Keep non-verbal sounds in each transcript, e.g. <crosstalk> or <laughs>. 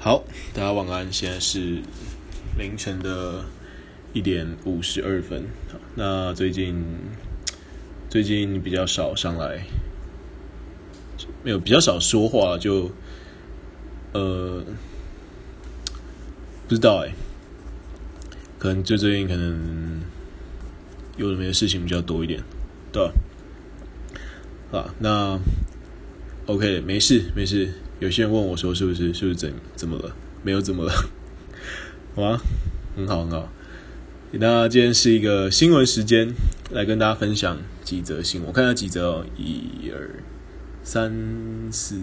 好，大家晚安。现在是凌晨的一点五十二分。那最近最近比较少上来，没有比较少说话，就呃不知道哎，可能就最近可能有的没的事情比较多一点，对吧？啊，那 OK，没事没事。有些人问我说：“是不是？是不是怎怎么了？没有怎么了，<laughs> 好吗？很好，很好。那今天是一个新闻时间，来跟大家分享几则新闻。我看下几则哦，一二三四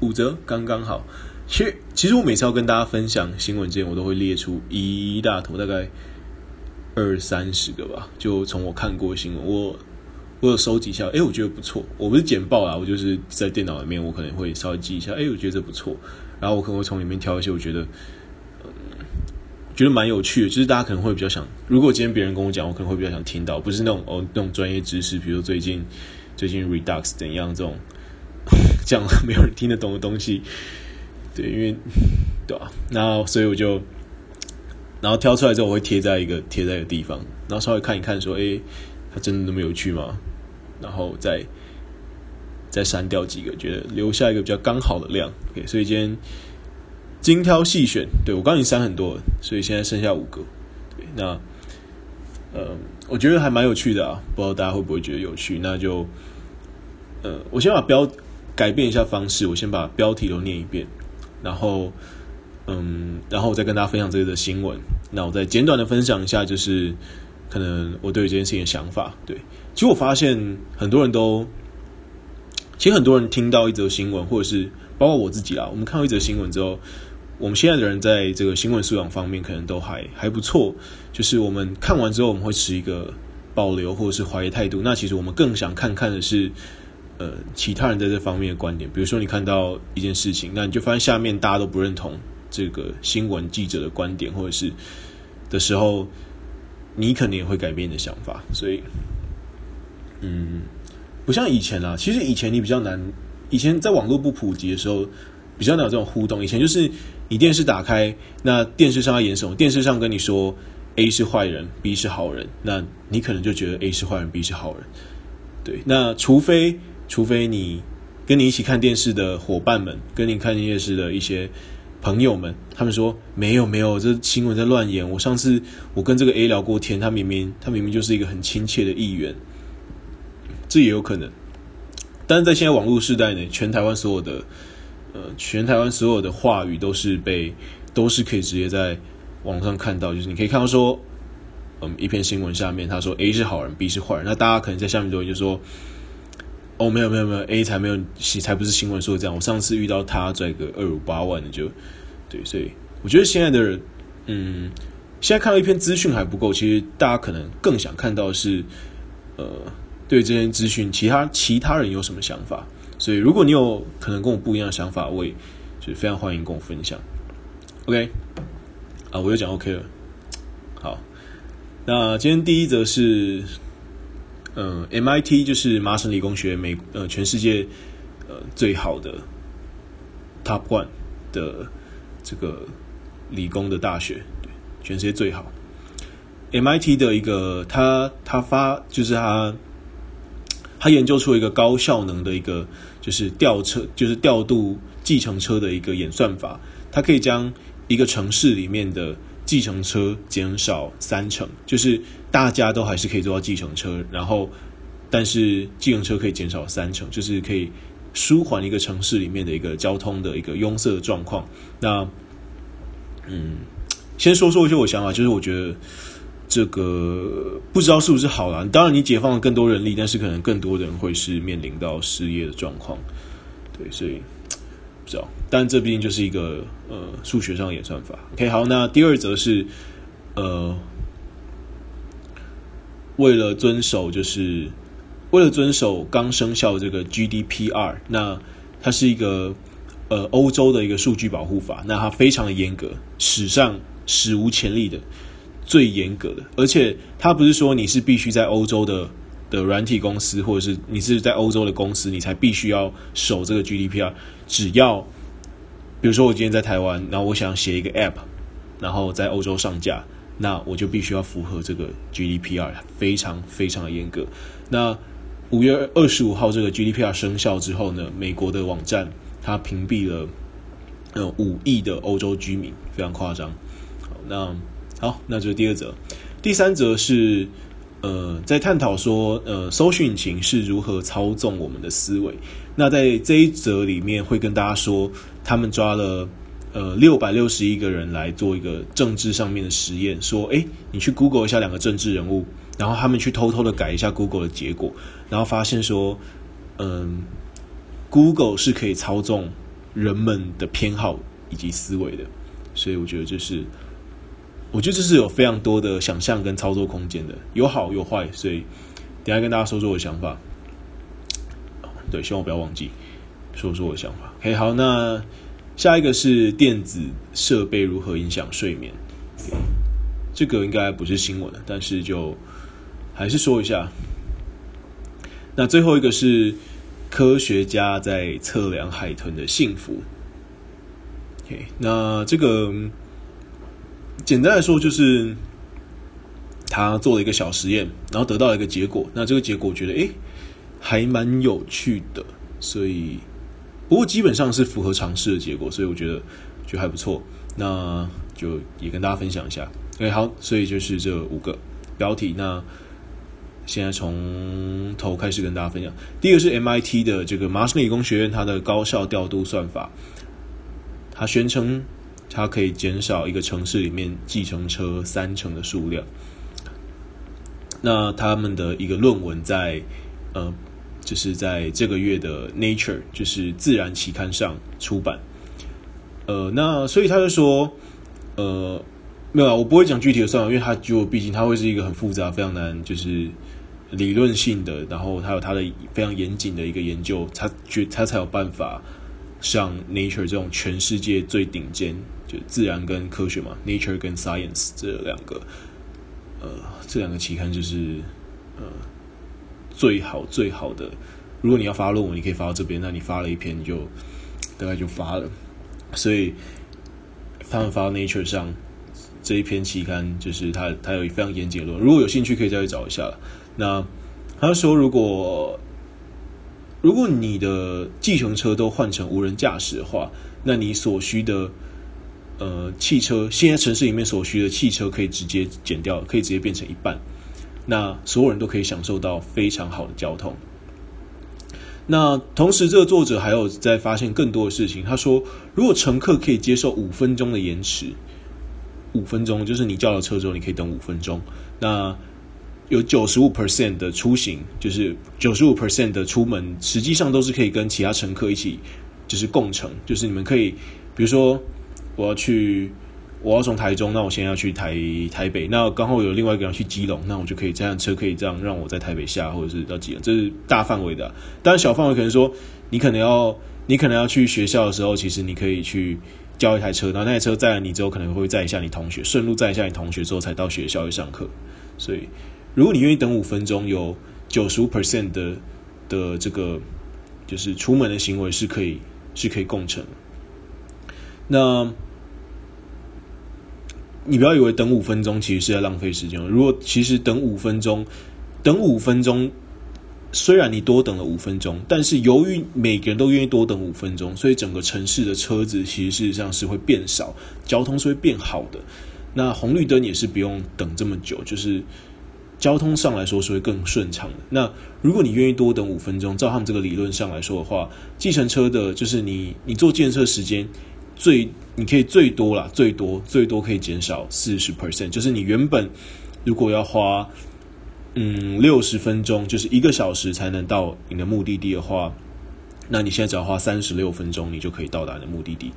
五五则，刚刚好。其实，其实我每次要跟大家分享新闻之前，我都会列出一大坨，大概二三十个吧。就从我看过新闻，我。我有收集一下，哎，我觉得不错。我不是简报啊，我就是在电脑里面，我可能会稍微记一下，哎，我觉得这不错。然后我可能会从里面挑一些我觉得，嗯，觉得蛮有趣的。就是大家可能会比较想，如果今天别人跟我讲，我可能会比较想听到，不是那种哦那种专业知识，比如最近最近 Redux 怎样这种 <laughs> 这样没有人听得懂的东西。对，因为对吧？然后所以我就，然后挑出来之后，我会贴在一个贴在一个地方，然后稍微看一看，说，哎，它真的那么有趣吗？然后再再删掉几个，觉得留下一个比较刚好的量。OK，所以今天精挑细选，对，我刚已经删很多了，所以现在剩下五个。对，那呃，我觉得还蛮有趣的啊，不知道大家会不会觉得有趣？那就呃，我先把标改变一下方式，我先把标题都念一遍，然后嗯，然后我再跟大家分享这个的新闻。那我再简短的分享一下，就是可能我对这件事情的想法，对。其实我发现很多人都，其实很多人听到一则新闻，或者是包括我自己啦，我们看到一则新闻之后，我们现在的人在这个新闻素养方面可能都还还不错。就是我们看完之后，我们会持一个保留或者是怀疑态度。那其实我们更想看看的是，呃，其他人在这方面的观点。比如说，你看到一件事情，那你就发现下面大家都不认同这个新闻记者的观点，或者是的时候，你肯定也会改变你的想法。所以。嗯，不像以前啦。其实以前你比较难，以前在网络不普及的时候，比较难有这种互动。以前就是你电视打开，那电视上要演什么？电视上跟你说 A 是坏人，B 是好人，那你可能就觉得 A 是坏人，B 是好人。对，那除非除非你跟你一起看电视的伙伴们，跟你看电视的一些朋友们，他们说没有没有，这新闻在乱演。我上次我跟这个 A 聊过天，他明明他明明就是一个很亲切的议员。这也有可能，但是在现在网络时代呢，全台湾所有的，呃，全台湾所有的话语都是被，都是可以直接在网上看到，就是你可以看到说，嗯，一篇新闻下面他说 A 是好人，B 是坏人，那大家可能在下面都会就说，哦，没有没有没有，A 才没有，才不是新闻说的这样，我上次遇到他拽个二五八万的就，对，所以我觉得现在的人，嗯，现在看到一篇资讯还不够，其实大家可能更想看到是，呃。对这些资讯，其他其他人有什么想法？所以，如果你有可能跟我不一样的想法，我也就非常欢迎跟我分享。OK，啊，我又讲 OK 了。好，那今天第一则是，嗯，MIT 就是麻省理工学，美呃全世界呃最好的 Top One 的这个理工的大学，全世界最好。MIT 的一个，他他发就是他。他研究出一个高效能的一个，就是调车，就是调度计程车的一个演算法。它可以将一个城市里面的计程车减少三成，就是大家都还是可以坐到计程车，然后但是计程车可以减少三成，就是可以舒缓一个城市里面的一个交通的一个拥塞的状况。那，嗯，先说说一些我想法，就是我觉得。这个不知道是不是好啦，当然，你解放了更多人力，但是可能更多人会是面临到失业的状况。对，所以不知道。但这毕竟就是一个呃数学上演算法。OK，好，那第二则是呃，为了遵守就是为了遵守刚生效这个 GDPR，那它是一个呃欧洲的一个数据保护法，那它非常的严格，史上史无前例的。最严格的，而且它不是说你是必须在欧洲的的软体公司，或者是你是在欧洲的公司，你才必须要守这个 GDPR。只要比如说我今天在台湾，然后我想写一个 App，然后在欧洲上架，那我就必须要符合这个 GDPR，非常非常的严格。那五月二十五号这个 GDPR 生效之后呢，美国的网站它屏蔽了呃五亿的欧洲居民，非常夸张。好，那好，那这是第二则，第三则是。呃，在探讨说，呃，搜寻引擎是如何操纵我们的思维。那在这一则里面，会跟大家说，他们抓了呃六百六十一个人来做一个政治上面的实验，说，诶，你去 Google 一下两个政治人物，然后他们去偷偷的改一下 Google 的结果，然后发现说，嗯、，Google 是可以操纵人们的偏好以及思维的。所以我觉得这是。我觉得这是有非常多的想象跟操作空间的，有好有坏，所以等下跟大家说说我的想法。对，希望不要忘记说说我的想法。OK，好，那下一个是电子设备如何影响睡眠。Okay, 这个应该不是新闻，但是就还是说一下。那最后一个是科学家在测量海豚的幸福。OK，那这个。简单来说，就是他做了一个小实验，然后得到了一个结果。那这个结果我觉得，诶，还蛮有趣的。所以，不过基本上是符合常识的结果，所以我觉得就还不错。那就也跟大家分享一下。诶，好，所以就是这五个标题。那现在从头开始跟大家分享。第一个是 MIT 的这个麻省理工学院，它的高效调度算法，它宣称。它可以减少一个城市里面计程车三成的数量。那他们的一个论文在呃，就是在这个月的 Nature，就是自然期刊上出版。呃，那所以他就说，呃，没有啊，我不会讲具体的算法，因为它就毕竟它会是一个很复杂、非常难，就是理论性的，然后还有它的非常严谨的一个研究，它觉它才有办法像 Nature 这种全世界最顶尖。就自然跟科学嘛，Nature 跟 Science 这两个，呃，这两个期刊就是呃最好最好的。如果你要发论文，你可以发到这边，那你发了一篇你就大概就发了。所以他们发到 Nature 上这一篇期刊，就是他他有非常严谨的论。如果有兴趣，可以再去找一下。那他说，如果如果你的计程车都换成无人驾驶的话，那你所需的呃，汽车现在城市里面所需的汽车可以直接减掉，可以直接变成一半，那所有人都可以享受到非常好的交通。那同时，这个作者还有在发现更多的事情。他说，如果乘客可以接受五分钟的延迟，五分钟就是你叫了车之后，你可以等五分钟。那有九十五 percent 的出行，就是九十五 percent 的出门，实际上都是可以跟其他乘客一起，就是共乘，就是你们可以，比如说。我要去，我要从台中，那我现在要去台台北，那刚好有另外一个人去基隆，那我就可以这辆车可以这样让我在台北下，或者是到基隆，这是大范围的啊。当然小范围可能说，你可能要你可能要去学校的时候，其实你可以去叫一台车，然后那台车载了你之后，可能会载一下你同学，顺路载一下你同学之后才到学校去上课。所以，如果你愿意等五分钟，有九十五 percent 的的这个就是出门的行为是可以是可以共乘。那，你不要以为等五分钟其实是在浪费时间。如果其实等五分钟，等五分钟，虽然你多等了五分钟，但是由于每个人都愿意多等五分钟，所以整个城市的车子其实事实上是会变少，交通是会变好的。那红绿灯也是不用等这么久，就是交通上来说是会更顺畅的。那如果你愿意多等五分钟，照他们这个理论上来说的话，计程车的就是你你坐计程车时间。最你可以最多啦，最多最多可以减少四十 percent，就是你原本如果要花嗯六十分钟，就是一个小时才能到你的目的地的话，那你现在只要花三十六分钟，你就可以到达你的目的地。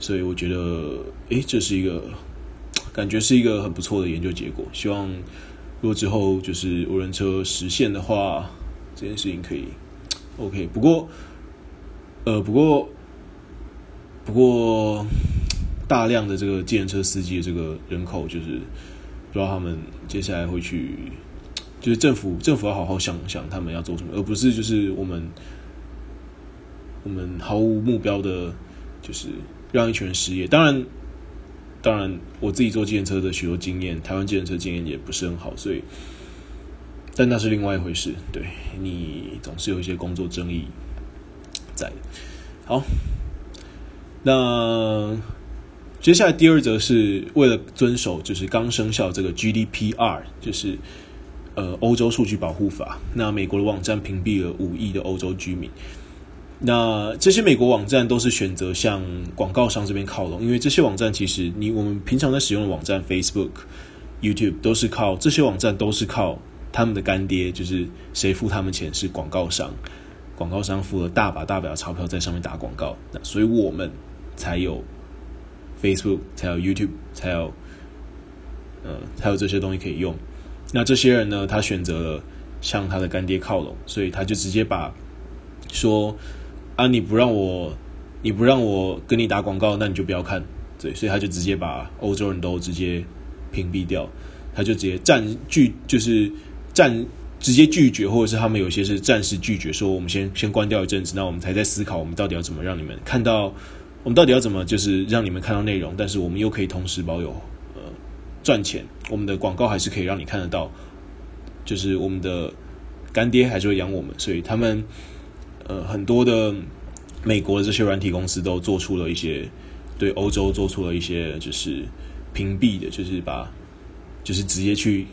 所以我觉得，诶，这是一个感觉是一个很不错的研究结果。希望如果之后就是无人车实现的话，这件事情可以 OK。不过，呃，不过。不过，大量的这个计程车司机的这个人口，就是不知道他们接下来会去，就是政府政府要好好想想他们要做什么，而不是就是我们我们毫无目标的就是让一群人失业。当然，当然我自己做计程车的许多经验，台湾计程车经验也不是很好，所以，但那是另外一回事。对，你总是有一些工作争议在。好，那接下来第二则是为了遵守就是刚生效这个 GDPR，就是呃欧洲数据保护法，那美国的网站屏蔽了五亿的欧洲居民。那这些美国网站都是选择向广告商这边靠拢，因为这些网站其实你我们平常在使用的网站 Facebook、YouTube 都是靠这些网站都是靠他们的干爹，就是谁付他们钱是广告商，广告商付了大把大把的钞票在上面打广告，那所以我们才有 Facebook，才有 YouTube，才有呃才有这些东西可以用。那这些人呢，他选择了向他的干爹靠拢，所以他就直接把说。啊！你不让我，你不让我跟你打广告，那你就不要看。对，所以他就直接把欧洲人都直接屏蔽掉，他就直接占据，就是占直接拒绝，或者是他们有些是暂时拒绝，说我们先先关掉一阵子，那我们才在思考，我们到底要怎么让你们看到，我们到底要怎么就是让你们看到内容，但是我们又可以同时保有呃赚钱，我们的广告还是可以让你看得到，就是我们的干爹还是会养我们，所以他们。呃，很多的美国的这些软体公司都做出了一些对欧洲做出了一些就是屏蔽的，就是把就是直接去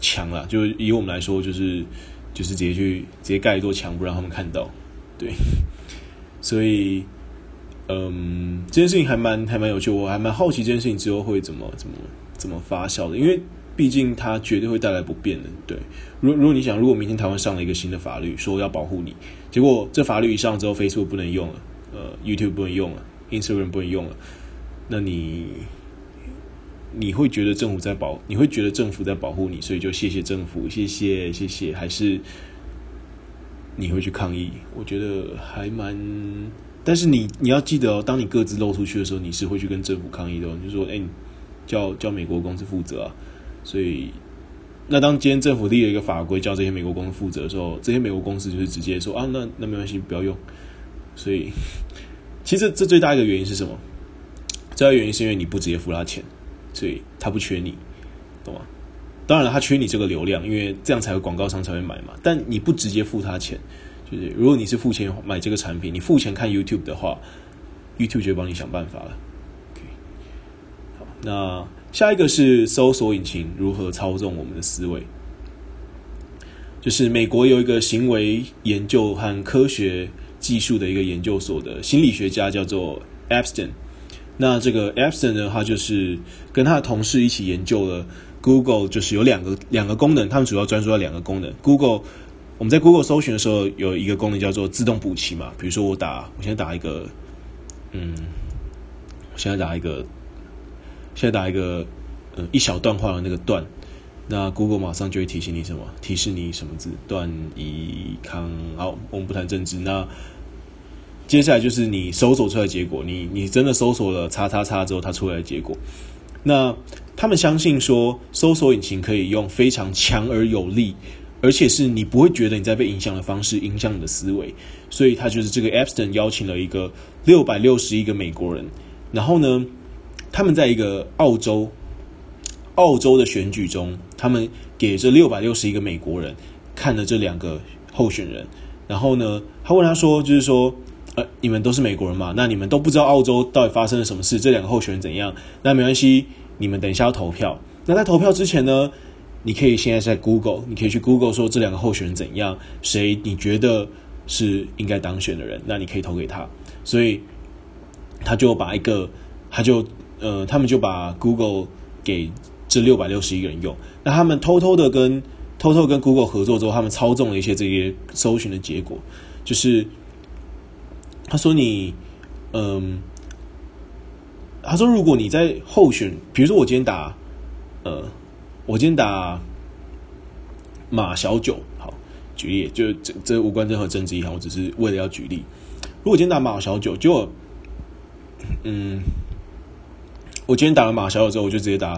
墙了，就以我们来说，就是就是直接去直接盖一座墙，不让他们看到。对，<laughs> 所以嗯，这件事情还蛮还蛮有趣，我还蛮好奇这件事情之后会怎么怎么怎么发酵的，因为。毕竟它绝对会带来不便的，对。如如果你想，如果明天台湾上了一个新的法律，说要保护你，结果这法律一上之后，Facebook 不能用了，呃，YouTube 不能用了，Instagram 不能用了，那你你会觉得政府在保，你会觉得政府在保护你，所以就谢谢政府，谢谢谢谢，还是你会去抗议？我觉得还蛮，但是你你要记得哦，当你各自露出去的时候，你是会去跟政府抗议的，你就说，哎，叫叫美国公司负责啊。所以，那当今天政府立了一个法规，叫这些美国公司负责的时候，这些美国公司就是直接说啊，那那没关系，不要用。所以，其实这最大一个原因是什么？最大原因是因为你不直接付他钱，所以他不缺你，懂吗？当然了，他缺你这个流量，因为这样才有广告商才会买嘛。但你不直接付他钱，就是如果你是付钱买这个产品，你付钱看 YouTube 的话，YouTube 就帮你想办法了。OK，好，那。下一个是搜索引擎如何操纵我们的思维，就是美国有一个行为研究和科学技术的一个研究所的心理学家叫做 Epstein。那这个 Epson 呢，他就是跟他的同事一起研究了 Google，就是有两个两个功能，他们主要专注在两个功能。Google，我们在 Google 搜寻的时候有一个功能叫做自动补齐嘛，比如说我打，我现在打一个，嗯，我现在打一个。现在打一个呃一小段话的那个段，那 Google 马上就会提醒你什么？提示你什么字？段宜康。好，我们不谈政治。那接下来就是你搜索出来的结果。你你真的搜索了叉叉叉之后，它出来的结果。那他们相信说，搜索引擎可以用非常强而有力，而且是你不会觉得你在被影响的方式影响你的思维。所以他就是这个 Epstein 邀请了一个六百六十一个美国人，然后呢，他们在一个澳洲，澳洲的选举中，他们给这六百六十一个美国人看了这两个候选人，然后呢，他问他说，就是说，呃，你们都是美国人嘛？那你们都不知道澳洲到底发生了什么事？这两个候选人怎样？那没关系，你们等一下要投票。那在投票之前呢，你可以现在在 Google，你可以去 Google 说这两个候选人怎样，谁你觉得是应该当选的人？那你可以投给他。所以他就把一个，他就。呃，他们就把 Google 给这六百六十一个人用。那他们偷偷的跟偷偷跟 Google 合作之后，他们操纵了一些这些搜寻的结果。就是他说你，嗯，他说如果你在候选，比如说我今天打，呃，我今天打马小九，好，举例，就这这无关任何政治意涵，我只是为了要举例。如果今天打马小九，就嗯。我今天打了马小九之后，我就直接打，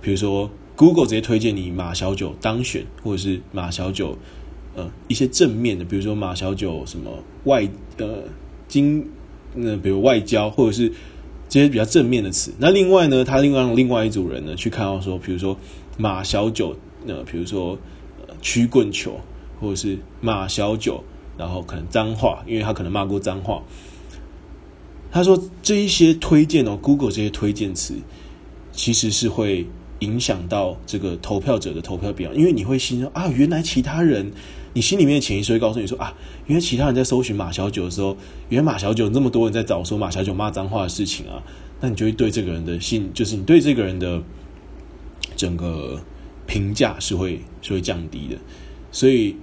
比如说 Google 直接推荐你马小九当选，或者是马小九呃一些正面的，比如说马小九什么外呃经那比如外交或者是这些比较正面的词。那另外呢，他另外另外一组人呢去看到说，比如说马小九，呃，比如说曲棍球，或者是马小九，然后可能脏话，因为他可能骂过脏话。他说这一些推荐哦，Google 这些推荐词其实是会影响到这个投票者的投票表，因为你会心说啊，原来其他人。你心里面的潜意识会告诉你说啊，原来其他人在搜寻马小九的时候，原来马小九那么多人在找说马小九骂脏话的事情啊，那你就会对这个人的信，就是你对这个人的整个评价是会是会降低的。所以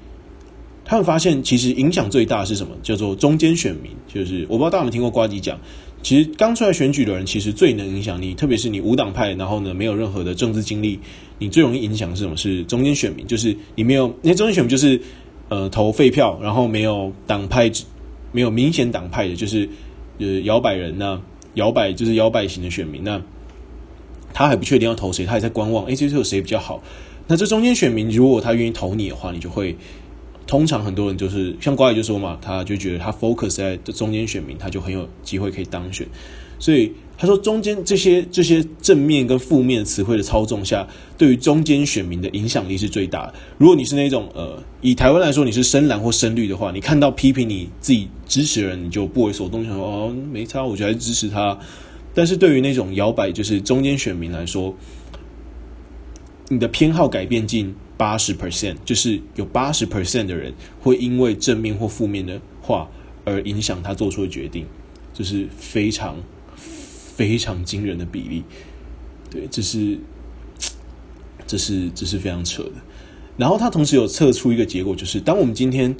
他们发现，其实影响最大是什么？叫做中间选民。就是我不知道大家有没有听过瓜吉讲，其实刚出来选举的人，其实最能影响你，特别是你无党派，然后呢没有任何的政治经历。你最容易影响是什么？是中间选民，就是你没有那中间选民，就是呃投废票，然后没有党派，没有明显党派的，就是呃摇摆人呢，摇摆就是摇摆型的选民，那他还不确定要投谁，他还在观望，哎，这次有谁比较好？那这中间选民，如果他愿意投你的话，你就会通常很多人就是像瓜爷就说嘛，他就觉得他 focus 在中间选民，他就很有机会可以当选，所以。他说：“中间这些这些正面跟负面词汇的操纵下，对于中间选民的影响力是最大的。如果你是那种呃，以台湾来说，你是深蓝或深绿的话，你看到批评你自己支持的人，你就不为所动，想说哦，没差，我就还是支持他。但是对于那种摇摆就是中间选民来说，你的偏好改变进八十 percent，就是有八十 percent 的人会因为正面或负面的话而影响他做出的决定，就是非常。”非常惊人的比例，对，这是，这是，这是非常扯的。然后他同时有测出一个结果，就是当我们今天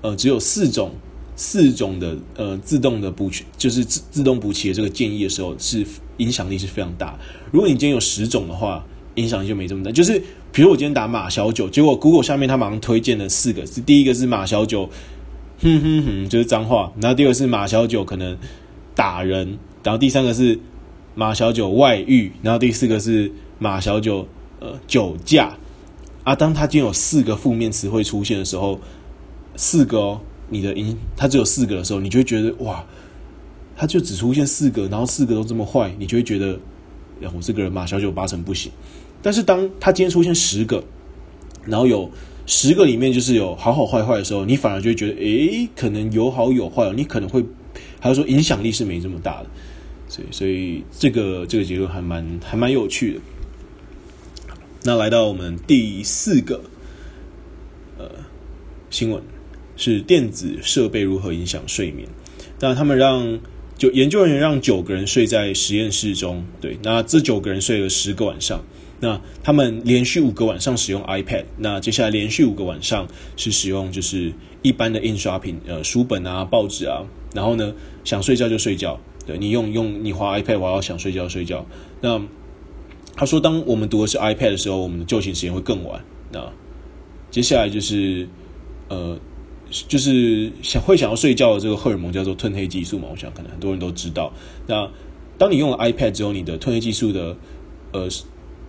呃只有四种四种的呃自动的补，就是自自动补齐的这个建议的时候，是影响力是非常大。如果你今天有十种的话，影响就没这么大。就是比如我今天打马小九，结果 Google 下面他马上推荐了四个，是第一个是马小九，哼哼哼，就是脏话。然后第二个是马小九可能打人。然后第三个是马小九外遇，然后第四个是马小九呃酒驾啊。当他今天有四个负面词汇出现的时候，四个哦，你的音他只有四个的时候，你就会觉得哇，他就只出现四个，然后四个都这么坏，你就会觉得，然后我这个人马小九八成不行。但是当他今天出现十个，然后有十个里面就是有好好坏坏的时候，你反而就会觉得，诶，可能有好有坏，你可能会还有说影响力是没这么大的。所以，所以这个这个结论还蛮还蛮有趣的。那来到我们第四个呃新闻，是电子设备如何影响睡眠。那他们让就研究人员让九个人睡在实验室中，对，那这九个人睡了十个晚上。那他们连续五个晚上使用 iPad，那接下来连续五个晚上是使用就是一般的印刷品，呃，书本啊、报纸啊，然后呢，想睡觉就睡觉。对，你用用你滑 iPad，我要想睡觉睡觉。那他说，当我们读的是 iPad 的时候，我们的就寝时间会更晚。那接下来就是呃，就是想会想要睡觉的这个荷尔蒙叫做褪黑激素嘛，我想可能很多人都知道。那当你用了 iPad 之后，你的褪黑激素的呃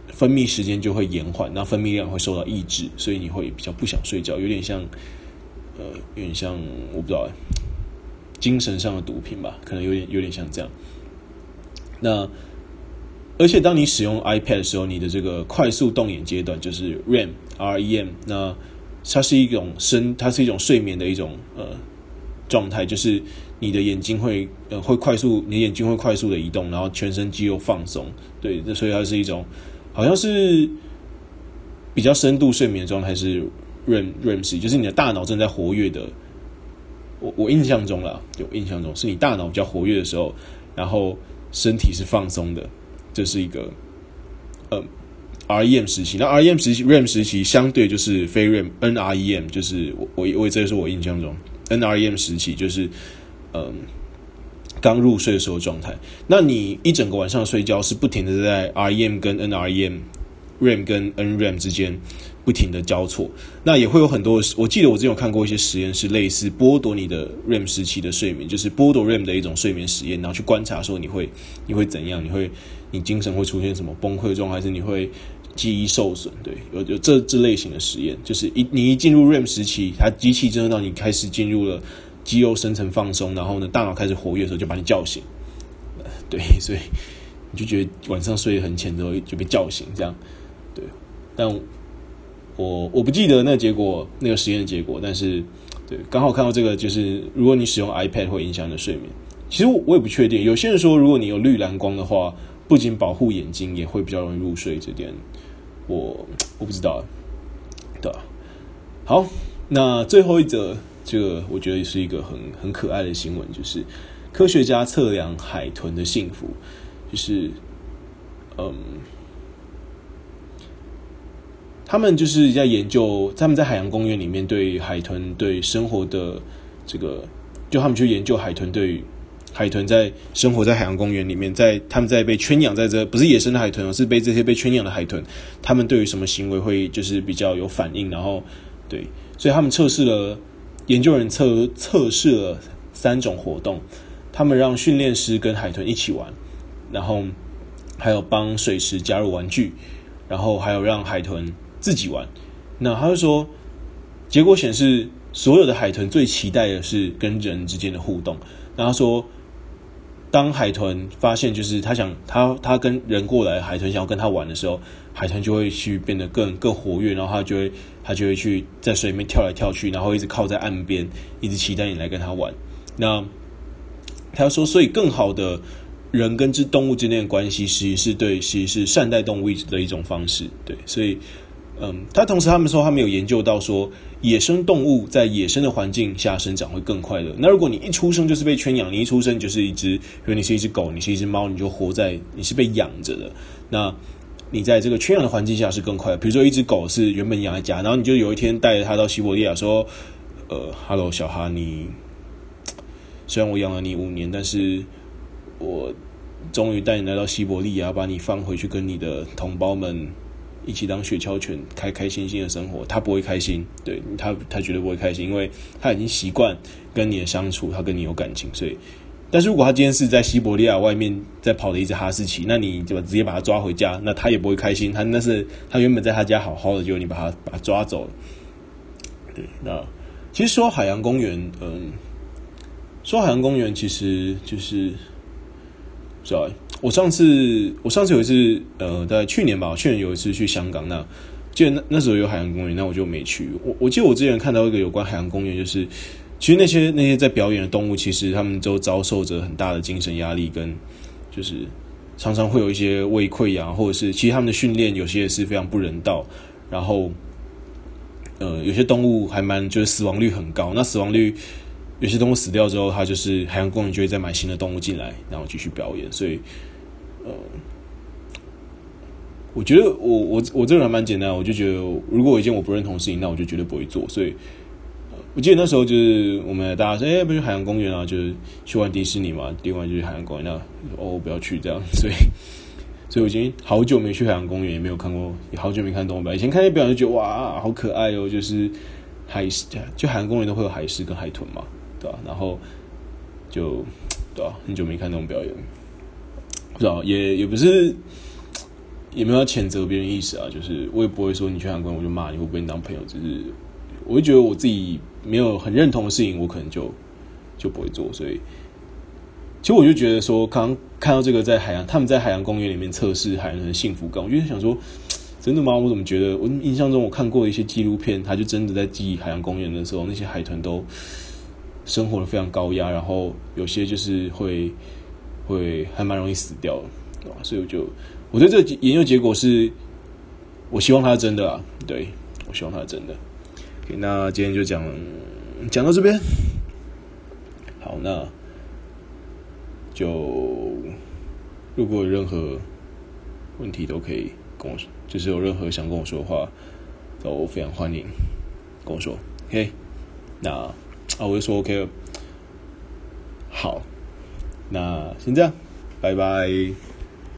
分泌时间就会延缓，那分泌量会受到抑制，所以你会比较不想睡觉，有点像呃，有点像我不知道哎。精神上的毒品吧，可能有点有点像这样。那而且当你使用 iPad 的时候，你的这个快速动眼阶段就是 REM REM，那它是一种深，它是一种睡眠的一种呃状态，就是你的眼睛会呃会快速，你的眼睛会快速的移动，然后全身肌肉放松，对，所以它是一种好像是比较深度睡眠的状态，是 REM REM 是就是你的大脑正在活跃的。我我印象中啦，有印象中是你大脑比较活跃的时候，然后身体是放松的，这是一个呃 REM 时期。那 REM 时期、REM 时期相对就是非 REM，NREM 就是我我我这是我印象中 NREM 时期就是嗯、刚入睡的时候状态。那你一整个晚上睡觉是不停的在 REM 跟 NREM、REM 跟 NREM 之间。不停的交错，那也会有很多。我记得我之前有看过一些实验，是类似剥夺你的 REM 时期的睡眠，就是剥夺 REM 的一种睡眠实验，然后去观察说你会你会怎样，你会你精神会出现什么崩溃状态，还是你会记忆受损？对，有有这这类型的实验，就是一你一进入 REM 时期，它机器侦测到你开始进入了肌肉深层放松，然后呢，大脑开始活跃的时候，就把你叫醒。对，<laughs> 所以你就觉得晚上睡得很浅之后就被叫醒，这样。对，但我我不记得那结果，那个实验的结果，但是对，刚好看到这个，就是如果你使用 iPad 会影响你的睡眠。其实我也不确定，有些人说，如果你有绿蓝光的话，不仅保护眼睛，也会比较容易入睡。这点我我不知道，对？好，那最后一则，这个我觉得也是一个很很可爱的新闻，就是科学家测量海豚的幸福，就是嗯，他们就是在研究，他们在海洋公园里面对海豚对生活的这个，就他们去研究海豚对。海豚在生活在海洋公园里面，在他们在被圈养在这不是野生的海豚，而是被这些被圈养的海豚，他们对于什么行为会就是比较有反应，然后对，所以他们测试了研究人测测试了三种活动，他们让训练师跟海豚一起玩，然后还有帮水池加入玩具，然后还有让海豚自己玩。那他就说，结果显示所有的海豚最期待的是跟人之间的互动，然后说。当海豚发现，就是他想他他跟人过来，海豚想要跟他玩的时候，海豚就会去变得更更活跃，然后他就会他就会去在水里面跳来跳去，然后一直靠在岸边，一直期待你来跟他玩。那他说，所以更好的人跟这动物之间的关系，其实是对，其实是善待动物的一种方式。对，所以。嗯，他同时他们说，他们有研究到说，野生动物在野生的环境下生长会更快乐。那如果你一出生就是被圈养，你一出生就是一只，比如你是一只狗，你是一只猫，你就活在你是被养着的。那你在这个圈养的环境下是更快。比如说一只狗是原本养在家，然后你就有一天带着它到西伯利亚，说，呃，Hello，小哈，你虽然我养了你五年，但是我终于带你来到西伯利亚，把你放回去跟你的同胞们。一起当雪橇犬，开开心心的生活，他不会开心，对他，他绝对不会开心，因为他已经习惯跟你的相处，他跟你有感情，所以，但是如果他今天是在西伯利亚外面在跑的一只哈士奇，那你就直接把他抓回家，那他也不会开心，他那是他原本在他家好好的，结果你把他把他抓走了，对，那其实说海洋公园，嗯，说海洋公园其实就是，知道。我上次，我上次有一次，呃，在去年吧，去年有一次去香港，那记得那那时候有海洋公园，那我就没去。我我记得我之前看到一个有关海洋公园，就是其实那些那些在表演的动物，其实他们都遭受着很大的精神压力，跟就是常常会有一些胃溃疡，或者是其实他们的训练有些也是非常不人道。然后，呃，有些动物还蛮就是死亡率很高，那死亡率。有些动物死掉之后，它就是海洋公园就会再买新的动物进来，然后继续表演。所以，呃，我觉得我我我这个人蛮简单，我就觉得如果有一件我不认同的事情，那我就绝对不会做。所以，我记得那时候就是我们大家说，哎，不是海洋公园啊，就是去玩迪士尼嘛，另外就是海洋公园，那哦不要去这样。所以，所以我已经好久没去海洋公园，也没有看过，也好久没看动物表演。以前看那表演就觉得哇，好可爱哦，就是海狮，就海洋公园都会有海狮跟海豚嘛。对吧、然后就对吧、啊？很久没看那种表演，不知道也也不是也没有要谴责别人意思啊。就是我也不会说你去韩国，我就骂你，我不跟你当朋友。只是我会觉得我自己没有很认同的事情，我可能就就不会做。所以，其实我就觉得说，刚看到这个在海洋，他们在海洋公园里面测试海洋的幸福感，我就想说，真的吗？我怎么觉得？我印象中我看过一些纪录片，他就真的在记忆海洋公园的时候，那些海豚都。生活的非常高压，然后有些就是会会还蛮容易死掉的，所以我就我对这个研究结果是，我希望它是真的啊，对，我希望它是真的。那今天就讲讲到这边，好，那就如果有任何问题都可以跟我说，就是有任何想跟我说的话，都非常欢迎跟我说。OK，那。啊，我就说 OK 了。好，那先这样，拜拜。